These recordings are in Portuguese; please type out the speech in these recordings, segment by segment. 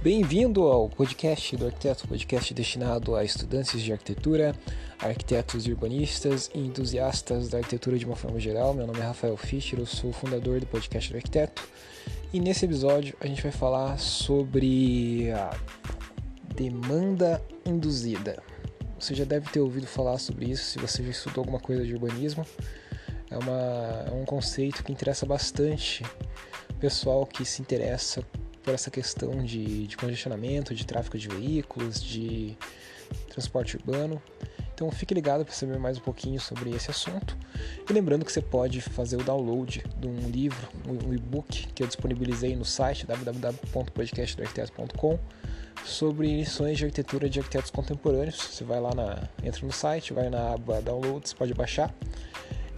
Bem-vindo ao podcast do Arquiteto, podcast destinado a estudantes de arquitetura, arquitetos urbanistas e entusiastas da arquitetura de uma forma geral. Meu nome é Rafael Fischer, eu sou o fundador do podcast do Arquiteto e nesse episódio a gente vai falar sobre a demanda induzida. Você já deve ter ouvido falar sobre isso se você já estudou alguma coisa de urbanismo. É, uma, é um conceito que interessa bastante o pessoal que se interessa por essa questão de, de congestionamento, de tráfego de veículos, de transporte urbano. Então fique ligado para saber mais um pouquinho sobre esse assunto. E lembrando que você pode fazer o download de um livro, um e-book que eu disponibilizei no site www.podcastdoarquiteto.com sobre lições de arquitetura de arquitetos contemporâneos. Você vai lá na, entra no site, vai na aba downloads, pode baixar.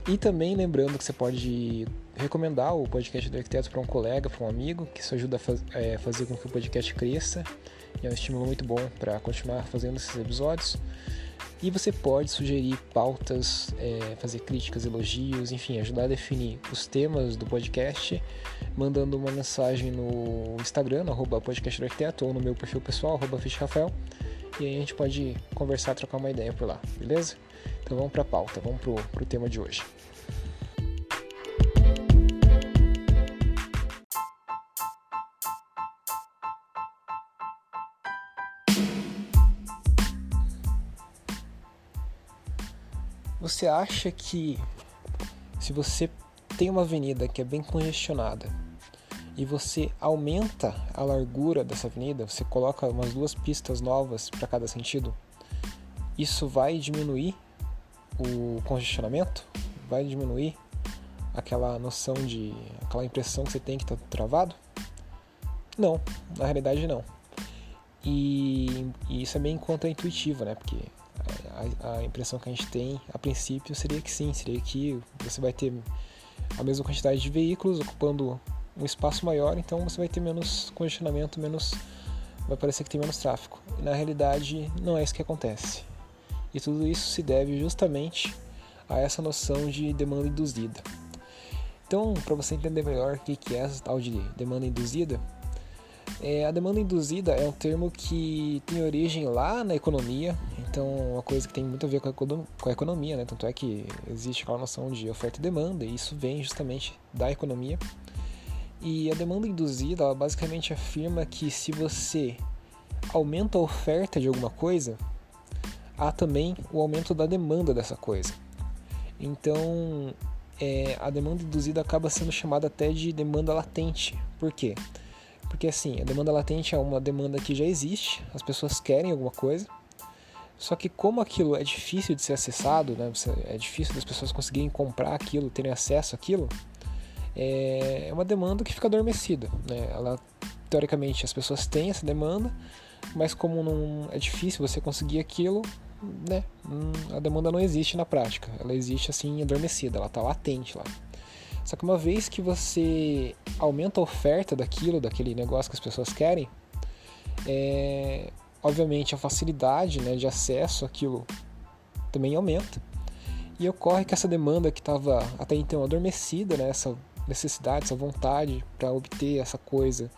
E também lembrando que você pode recomendar o podcast do arquiteto para um colega, para um amigo, que isso ajuda a faz, é, fazer com que o podcast cresça e é um estímulo muito bom para continuar fazendo esses episódios. E você pode sugerir pautas, é, fazer críticas, elogios, enfim, ajudar a definir os temas do podcast, mandando uma mensagem no Instagram, arroba podcast arquiteto, ou no meu perfil pessoal, arroba Rafael, e aí a gente pode conversar, trocar uma ideia por lá, beleza? Então vamos para a pauta, vamos para o tema de hoje. Você acha que se você tem uma avenida que é bem congestionada e você aumenta a largura dessa avenida, você coloca umas duas pistas novas para cada sentido, isso vai diminuir o congestionamento? Vai diminuir aquela noção de. aquela impressão que você tem que está travado? Não, na realidade não. E, e isso é bem contra-intuitivo, né? Porque a, impressão que a gente tem a princípio seria que sim, seria que você vai ter a mesma quantidade de veículos ocupando um espaço maior, então você vai ter menos congestionamento, menos vai parecer que tem menos tráfego. E na realidade não é isso que acontece. E tudo isso se deve justamente a essa noção de demanda induzida. Então, para você entender melhor o que é essa tal de demanda induzida, é, a demanda induzida é um termo que tem origem lá na economia, então uma coisa que tem muito a ver com a economia, né? tanto é que existe aquela noção de oferta e demanda, e isso vem justamente da economia. E a demanda induzida, ela basicamente afirma que se você aumenta a oferta de alguma coisa, há também o aumento da demanda dessa coisa. Então, é, a demanda induzida acaba sendo chamada até de demanda latente. Por quê? Porque assim, a demanda latente é uma demanda que já existe, as pessoas querem alguma coisa, só que como aquilo é difícil de ser acessado, né, é difícil das pessoas conseguirem comprar aquilo, terem acesso àquilo, é, é uma demanda que fica adormecida. Né? Ela, teoricamente, as pessoas têm essa demanda, mas como não é difícil você conseguir aquilo, né, hum, a demanda não existe na prática. Ela existe assim adormecida, ela está latente lá. Só que uma vez que você aumenta a oferta daquilo, daquele negócio que as pessoas querem, é, obviamente a facilidade né, de acesso àquilo também aumenta. E ocorre que essa demanda que estava até então adormecida, né, essa necessidade, essa vontade para obter essa coisa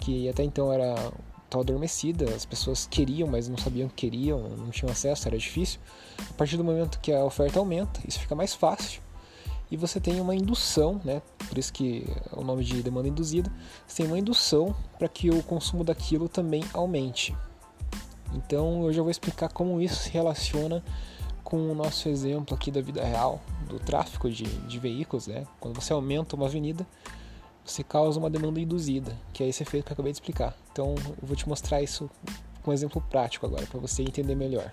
que até então era tão adormecida, as pessoas queriam, mas não sabiam que queriam, não tinham acesso, era difícil. A partir do momento que a oferta aumenta, isso fica mais fácil e você tem uma indução, né? Por isso que é o nome de demanda induzida, você tem uma indução para que o consumo daquilo também aumente. Então eu já vou explicar como isso se relaciona com o nosso exemplo aqui da vida real, do tráfego de, de veículos, né? Quando você aumenta uma avenida, você causa uma demanda induzida, que é esse efeito que eu acabei de explicar. Então eu vou te mostrar isso com um exemplo prático agora, para você entender melhor.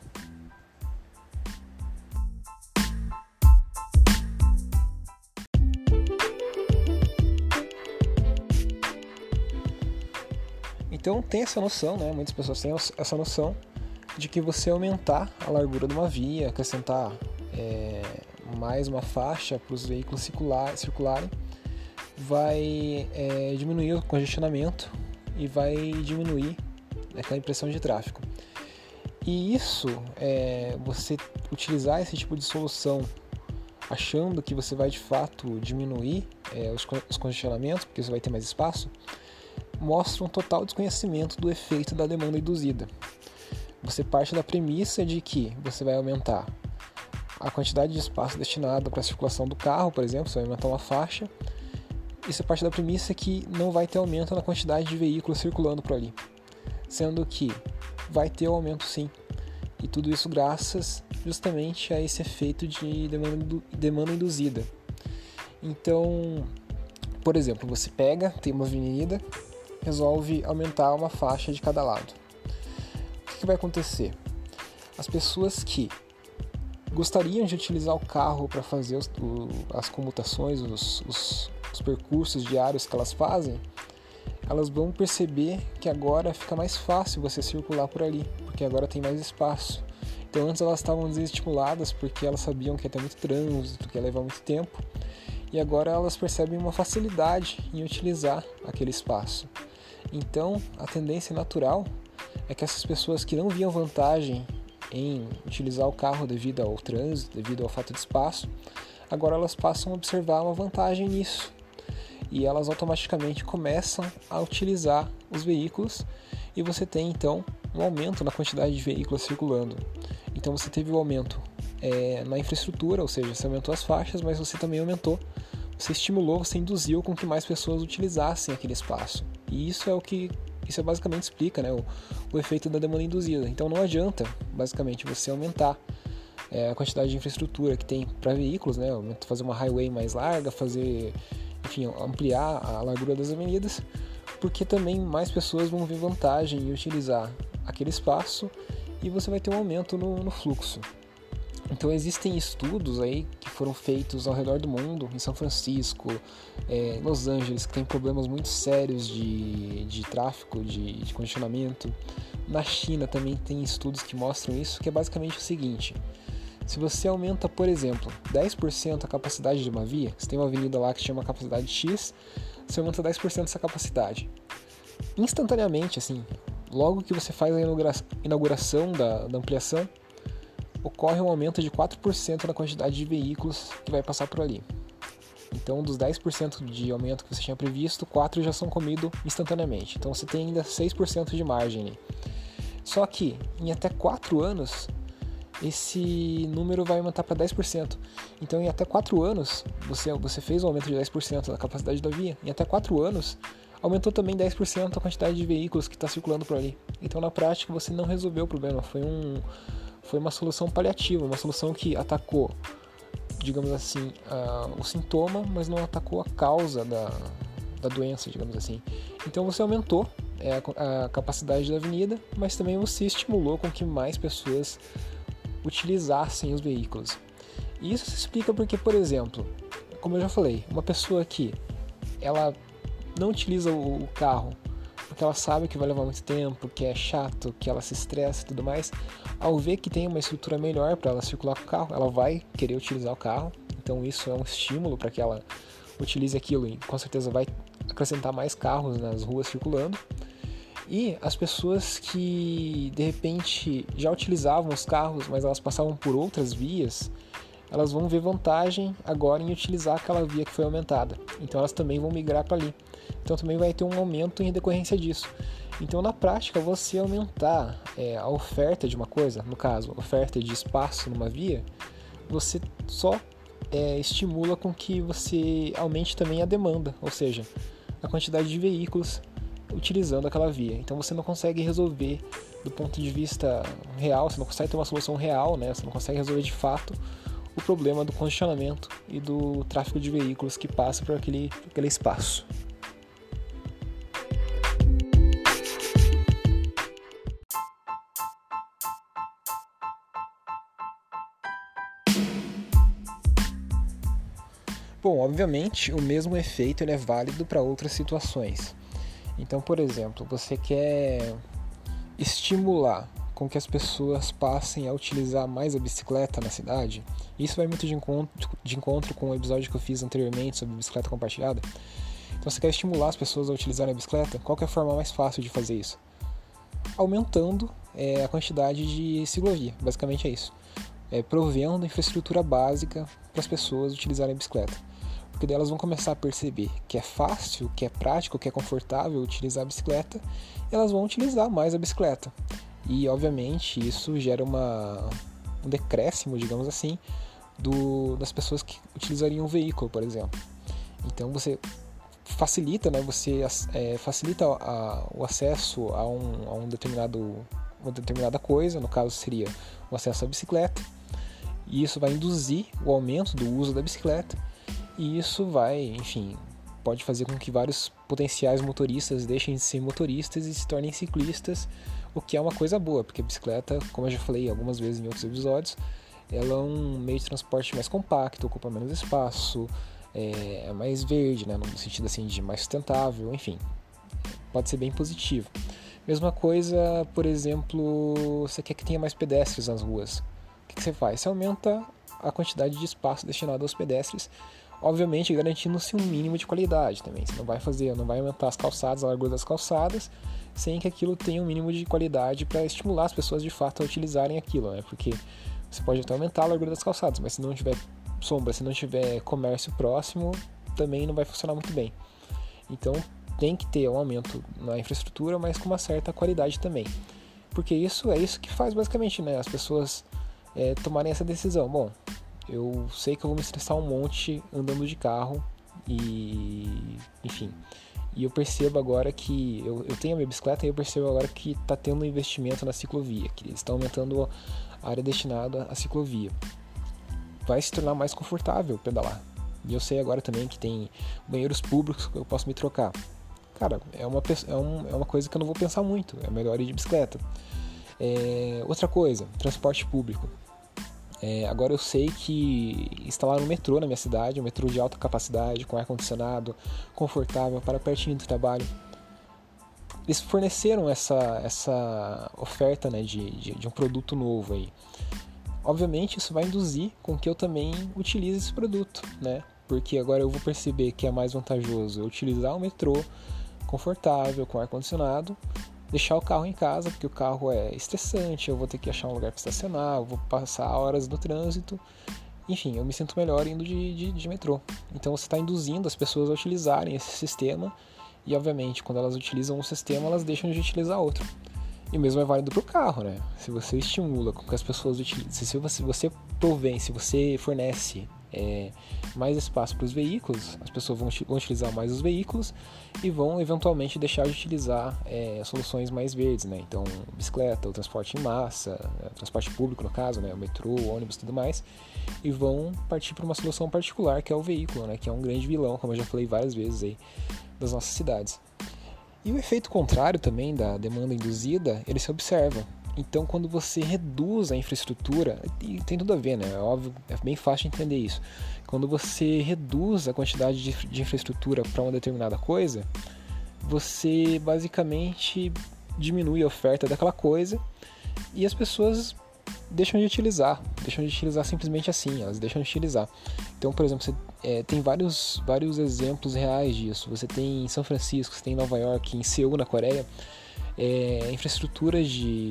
Então tem essa noção, né? Muitas pessoas têm essa noção de que você aumentar a largura de uma via, acrescentar é, mais uma faixa para os veículos circular, circularem, vai é, diminuir o congestionamento e vai diminuir aquela impressão de tráfego. E isso, é, você utilizar esse tipo de solução achando que você vai de fato diminuir é, os, os congestionamentos, porque você vai ter mais espaço, mostra um total desconhecimento do efeito da demanda induzida. Você parte da premissa de que você vai aumentar a quantidade de espaço destinado para a circulação do carro, por exemplo, você vai aumentar uma faixa. Isso parte da premissa que não vai ter aumento na quantidade de veículos circulando por ali, sendo que vai ter um aumento sim. E tudo isso graças justamente a esse efeito de demanda, demanda induzida. Então, por exemplo, você pega, tem uma avenida, resolve aumentar uma faixa de cada lado. O que, vai acontecer? As pessoas que gostariam de utilizar o carro para fazer os, o, as comutações, os, os, os percursos diários que elas fazem, elas vão perceber que agora fica mais fácil você circular por ali, porque agora tem mais espaço. Então antes elas estavam desestimuladas porque elas sabiam que ia ter muito trânsito, que ia levar muito tempo, e agora elas percebem uma facilidade em utilizar aquele espaço. Então a tendência natural é que essas pessoas que não viam vantagem em utilizar o carro devido ao trânsito, devido ao fato de espaço, agora elas passam a observar uma vantagem nisso e elas automaticamente começam a utilizar os veículos e você tem então um aumento na quantidade de veículos circulando. Então você teve o um aumento é, na infraestrutura, ou seja, você aumentou as faixas, mas você também aumentou, você estimulou, você induziu com que mais pessoas utilizassem aquele espaço. E isso é o que isso basicamente explica né, o, o efeito da demanda induzida. Então não adianta, basicamente, você aumentar é, a quantidade de infraestrutura que tem para veículos, né, fazer uma highway mais larga, fazer, enfim, ampliar a largura das avenidas, porque também mais pessoas vão ver vantagem em utilizar aquele espaço e você vai ter um aumento no, no fluxo. Então existem estudos aí que foram feitos ao redor do mundo, em São Francisco, é, Los Angeles, que tem problemas muito sérios de, de tráfego, de, de congestionamento. Na China também tem estudos que mostram isso, que é basicamente o seguinte: se você aumenta, por exemplo, 10% a capacidade de uma via, você tem uma avenida lá que chama capacidade X, você aumenta 10% essa capacidade. Instantaneamente, assim, logo que você faz a inauguração da, da ampliação, ocorre um aumento de 4% na quantidade de veículos que vai passar por ali. Então, dos 10% de aumento que você tinha previsto, 4 já são comidos instantaneamente. Então, você tem ainda 6% de margem. Só que em até 4 anos, esse número vai aumentar para 10%. Então, em até 4 anos, você, você fez um aumento de 10% da capacidade da via. Em até 4 anos, aumentou também 10% a quantidade de veículos que está circulando por ali. Então, na prática, você não resolveu o problema. Foi um, foi uma solução paliativa, uma solução que atacou, digamos assim, o sintoma, mas não atacou a causa da, da doença, digamos assim. Então você aumentou é, a, a capacidade da avenida, mas também você estimulou com que mais pessoas utilizassem os veículos. E isso se explica porque, por exemplo, como eu já falei, uma pessoa que ela não utiliza o carro porque ela sabe que vai levar muito tempo, que é chato, que ela se estressa e tudo mais, ao ver que tem uma estrutura melhor para ela circular com o carro, ela vai querer utilizar o carro. Então isso é um estímulo para que ela utilize aquilo e com certeza vai acrescentar mais carros nas ruas circulando. E as pessoas que de repente já utilizavam os carros, mas elas passavam por outras vias, elas vão ver vantagem agora em utilizar aquela via que foi aumentada. Então elas também vão migrar para ali. Então também vai ter um aumento em decorrência disso. Então na prática você aumentar é, a oferta de uma coisa, no caso, oferta de espaço numa via, você só é, estimula com que você aumente também a demanda, ou seja, a quantidade de veículos utilizando aquela via. Então você não consegue resolver do ponto de vista real, você não consegue ter uma solução real, né? Você não consegue resolver de fato o problema do congestionamento e do tráfego de veículos que passa por aquele, aquele espaço. Bom, obviamente o mesmo efeito ele é válido para outras situações. Então, por exemplo, você quer estimular com que as pessoas passem a utilizar mais a bicicleta na cidade. Isso vai muito de encontro, de encontro com o episódio que eu fiz anteriormente sobre bicicleta compartilhada. Então, você quer estimular as pessoas a utilizarem a bicicleta? Qual é a forma mais fácil de fazer isso? Aumentando é, a quantidade de ciclovia, basicamente é isso. É, provendo infraestrutura básica para as pessoas utilizarem a bicicleta. Porque daí elas vão começar a perceber que é fácil, que é prático, que é confortável utilizar a bicicleta, e elas vão utilizar mais a bicicleta. E obviamente isso gera uma, um decréscimo, digamos assim, do, das pessoas que utilizariam o veículo, por exemplo. Então você facilita, né? Você é, facilita a, o acesso a um, a um determinado uma determinada coisa, no caso seria o acesso à bicicleta, e isso vai induzir o aumento do uso da bicicleta, e isso vai, enfim, pode fazer com que vários potenciais motoristas deixem de ser motoristas e se tornem ciclistas, o que é uma coisa boa, porque a bicicleta, como eu já falei algumas vezes em outros episódios, ela é um meio de transporte mais compacto, ocupa menos espaço, é, é mais verde, né, no sentido assim de mais sustentável, enfim, pode ser bem positivo. Mesma coisa, por exemplo, você quer que tenha mais pedestres nas ruas. O que, você faz? Você aumenta a quantidade de espaço destinado aos pedestres, obviamente garantindo-se um mínimo de qualidade também. Você não vai fazer, não vai aumentar as calçadas, a largura das calçadas, sem que aquilo tenha um mínimo de qualidade para estimular as pessoas de fato a utilizarem aquilo, né? Porque você pode até aumentar a largura das calçadas, mas se não tiver sombra, se não tiver comércio próximo, também não vai funcionar muito bem. Então tem que ter um aumento na infraestrutura, mas com uma certa qualidade também. Porque isso é isso que faz basicamente né, as pessoas é, tomarem essa decisão. Bom, eu sei que eu vou me estressar um monte andando de carro e enfim. E eu percebo agora que eu, eu tenho a minha bicicleta e eu percebo agora que está tendo um investimento na ciclovia, que eles estão aumentando a área destinada à ciclovia. Vai se tornar mais confortável pedalar. E eu sei agora também que tem banheiros públicos que eu posso me trocar. Cara, é uma, é, um, é uma coisa que eu não vou pensar muito. É melhor ir de bicicleta. É, outra coisa, transporte público. É, agora eu sei que instalaram um metrô na minha cidade, um metrô de alta capacidade, com ar-condicionado, confortável, para pertinho do trabalho. Eles forneceram essa, essa oferta né, de, de, de um produto novo aí. Obviamente isso vai induzir com que eu também utilize esse produto, né? Porque agora eu vou perceber que é mais vantajoso eu utilizar o metrô confortável, com ar-condicionado, deixar o carro em casa, porque o carro é estressante, eu vou ter que achar um lugar para estacionar, eu vou passar horas no trânsito. Enfim, eu me sinto melhor indo de, de, de metrô. Então você está induzindo as pessoas a utilizarem esse sistema e, obviamente, quando elas utilizam um sistema, elas deixam de utilizar outro. E o mesmo é válido para o carro, né? Se você estimula com que as pessoas utilizem, se você, você provém, se você fornece é, mais espaço para os veículos, as pessoas vão, vão, utilizar mais os veículos e vão eventualmente deixar de utilizar é, soluções mais verdes, né? Então, bicicleta, o transporte em massa, né? transporte público no caso, né? o metrô, o ônibus, tudo mais, e vão partir para uma solução particular que é o veículo, né? Que é um grande vilão, como eu já falei várias vezes aí das nossas cidades. E o efeito contrário também da demanda induzida, ele se observa. Então, quando você reduz a infraestrutura, e tem tudo a ver, né? É óbvio, é bem fácil de entender isso. Quando você reduz a quantidade de, de infraestrutura para uma determinada coisa, você basicamente diminui a oferta daquela coisa e as pessoas deixam de utilizar, deixam de utilizar simplesmente assim, elas deixam de utilizar. Então, por exemplo, você é, tem vários, vários exemplos reais disso. Você tem em São Francisco, você tem em Nova York, em Seul, na Coreia, é, infraestruturas de,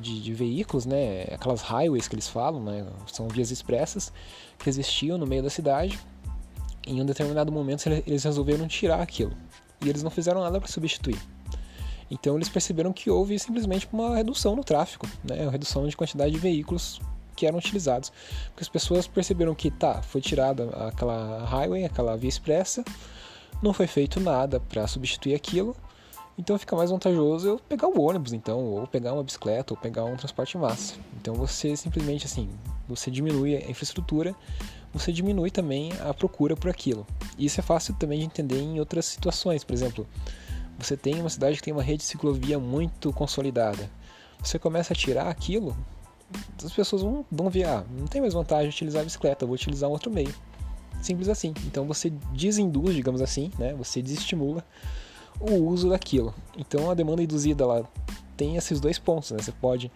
de, de, veículos, né, aquelas highways que eles falam, né, são vias expressas que existiam no meio da cidade. Em um determinado momento eles resolveram tirar aquilo. E eles não fizeram nada para substituir. Então eles perceberam que houve simplesmente uma redução no tráfego, né, uma redução de quantidade de veículos que eram utilizados, porque as pessoas perceberam que tá, foi tirada aquela highway, aquela via expressa, não foi feito nada para substituir aquilo então fica mais vantajoso eu pegar o ônibus, então, ou pegar uma bicicleta, ou pegar um transporte em massa. Então você simplesmente assim, você diminui a infraestrutura, você diminui também a procura por aquilo. Isso é fácil também de entender em outras situações, por exemplo, você tem uma cidade que tem uma rede de ciclovia muito consolidada. Você começa a tirar aquilo, as pessoas vão, vão ver, ah, não tem mais vantagem utilizar a bicicleta, vou utilizar um outro meio. Simples assim. Então você desinduz, digamos assim, né? Você desestimula o uso daquilo. Então a demanda induzida ela tem esses dois pontos, né? Você pode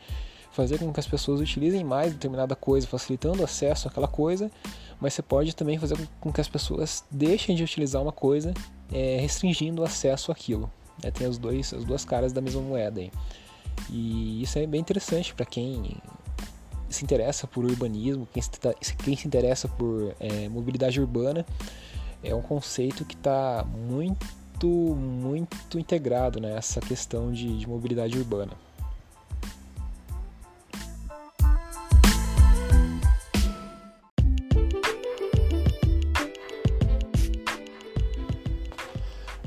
fazer com que as pessoas utilizem mais determinada coisa, facilitando o acesso àquela coisa, mas você pode também fazer com que as pessoas deixem de utilizar uma coisa, é, restringindo o acesso àquilo. É, tem os dois, as duas caras da mesma moeda aí. E isso é bem interessante para quem se interessa por urbanismo, quem se, quem se interessa por é, mobilidade urbana é um conceito que está muito, muito integrado nessa questão de, de mobilidade urbana.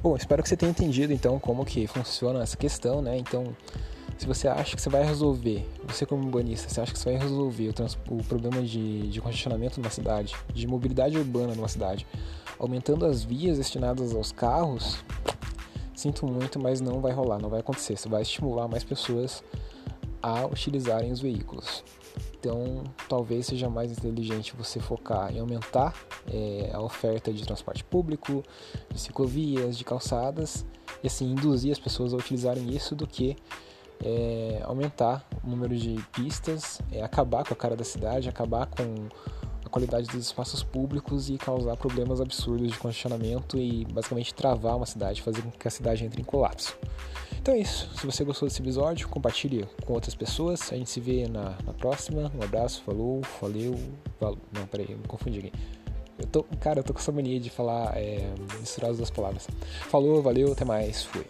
Bom, espero que você tenha entendido então como que funciona essa questão, né? Então, se você acha que você vai resolver, você como urbanista, você acha que você vai resolver o, o problema de, de congestionamento numa cidade, de mobilidade urbana numa cidade, aumentando as vias destinadas aos carros, sinto muito, mas não vai rolar, não vai acontecer. Você vai estimular mais pessoas a utilizarem os veículos. Então, talvez seja mais inteligente você focar em aumentar é, a oferta de transporte público, de ciclovias, de calçadas, e assim induzir as pessoas a utilizarem isso do que é, aumentar o número de pistas, é, acabar com a cara da cidade, acabar com qualidade dos espaços públicos e causar problemas absurdos de congestionamento e basicamente travar uma cidade, fazer com que a cidade entre em colapso. Então é isso. Se você gostou desse episódio, compartilhe com outras pessoas. A gente se vê na, na próxima. Um abraço, falou, valeu. Valeu. Não, peraí, eu me confundi aqui. Eu tô, cara, eu tô com essa mania de falar, é, misturar as duas palavras. Falou, valeu, até mais, fui.